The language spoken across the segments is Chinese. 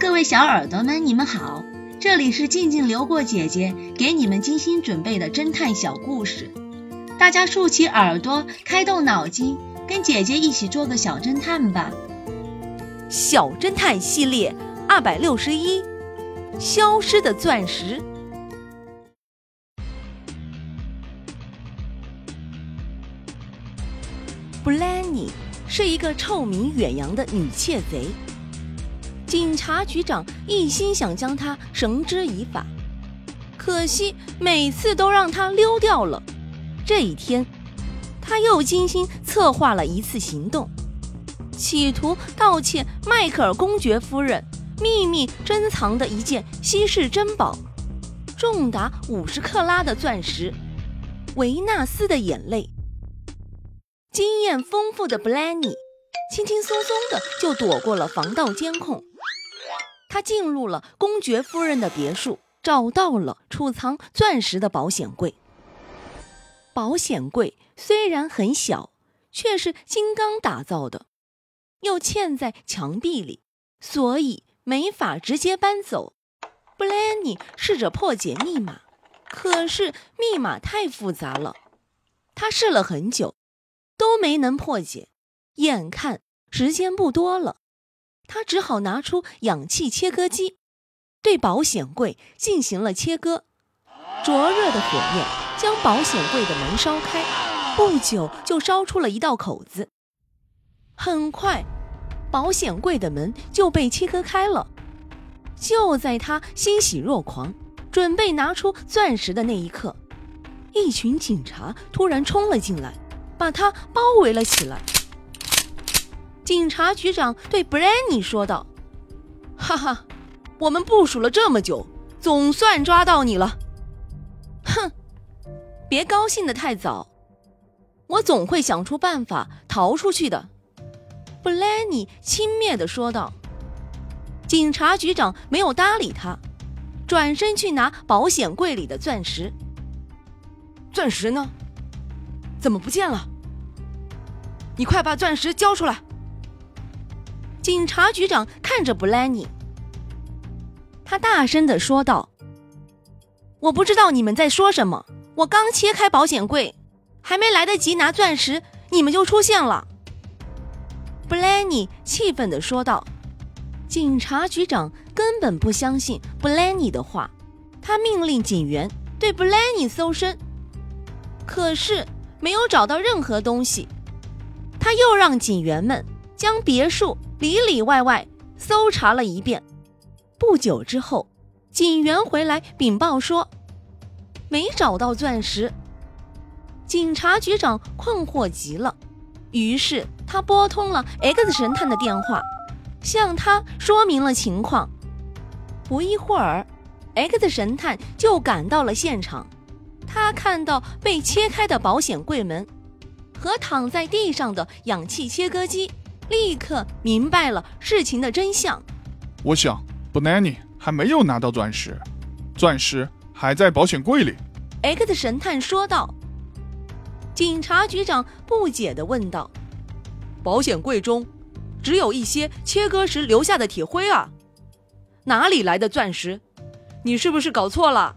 各位小耳朵们，你们好，这里是静静流过姐姐给你们精心准备的侦探小故事，大家竖起耳朵，开动脑筋，跟姐姐一起做个小侦探吧。小侦探系列二百六十一，消失的钻石。布兰妮是一个臭名远扬的女窃贼。警察局长一心想将他绳之以法，可惜每次都让他溜掉了。这一天，他又精心策划了一次行动，企图盗窃迈克尔公爵夫人秘密珍藏的一件稀世珍宝——重达五十克拉的钻石——维纳斯的眼泪。经验丰富的布兰妮，轻轻松松的就躲过了防盗监控。他进入了公爵夫人的别墅，找到了储藏钻石的保险柜。保险柜虽然很小，却是金刚打造的，又嵌在墙壁里，所以没法直接搬走。布兰妮试着破解密码，可是密码太复杂了，他试了很久，都没能破解。眼看时间不多了。他只好拿出氧气切割机，对保险柜进行了切割。灼热的火焰将保险柜的门烧开，不久就烧出了一道口子。很快，保险柜的门就被切割开了。就在他欣喜若狂，准备拿出钻石的那一刻，一群警察突然冲了进来，把他包围了起来。警察局长对布兰妮说道：“哈哈，我们部署了这么久，总算抓到你了。哼，别高兴的太早，我总会想出办法逃出去的。”布兰妮轻蔑的说道。警察局长没有搭理他，转身去拿保险柜里的钻石。钻石呢？怎么不见了？你快把钻石交出来！警察局长看着布兰妮，他大声的说道：“我不知道你们在说什么。我刚切开保险柜，还没来得及拿钻石，你们就出现了。”布兰妮气愤的说道。警察局长根本不相信布兰妮的话，他命令警员对布兰妮搜身，可是没有找到任何东西。他又让警员们将别墅。里里外外搜查了一遍，不久之后，警员回来禀报说，没找到钻石。警察局长困惑极了，于是他拨通了 X 神探的电话，向他说明了情况。不一会儿，X 神探就赶到了现场。他看到被切开的保险柜门和躺在地上的氧气切割机。立刻明白了事情的真相。我想，，Bonani 还没有拿到钻石，钻石还在保险柜里。X 神探说道。警察局长不解地问道：“保险柜中只有一些切割时留下的铁灰啊，哪里来的钻石？你是不是搞错了？”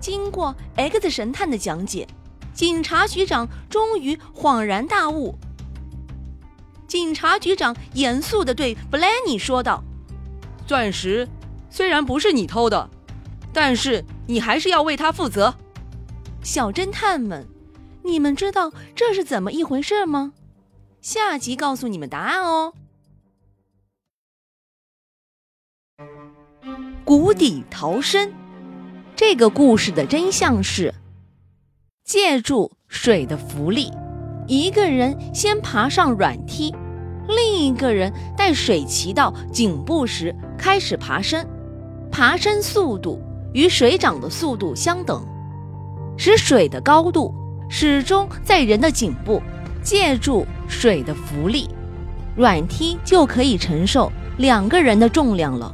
经过 X 神探的讲解，警察局长终于恍然大悟。警察局长严肃地对布兰妮说道：“钻石虽然不是你偷的，但是你还是要为它负责。”小侦探们，你们知道这是怎么一回事吗？下集告诉你们答案哦。谷底逃生，这个故事的真相是：借助水的浮力。一个人先爬上软梯，另一个人待水骑到颈部时开始爬升，爬升速度与水涨的速度相等，使水的高度始终在人的颈部。借助水的浮力，软梯就可以承受两个人的重量了。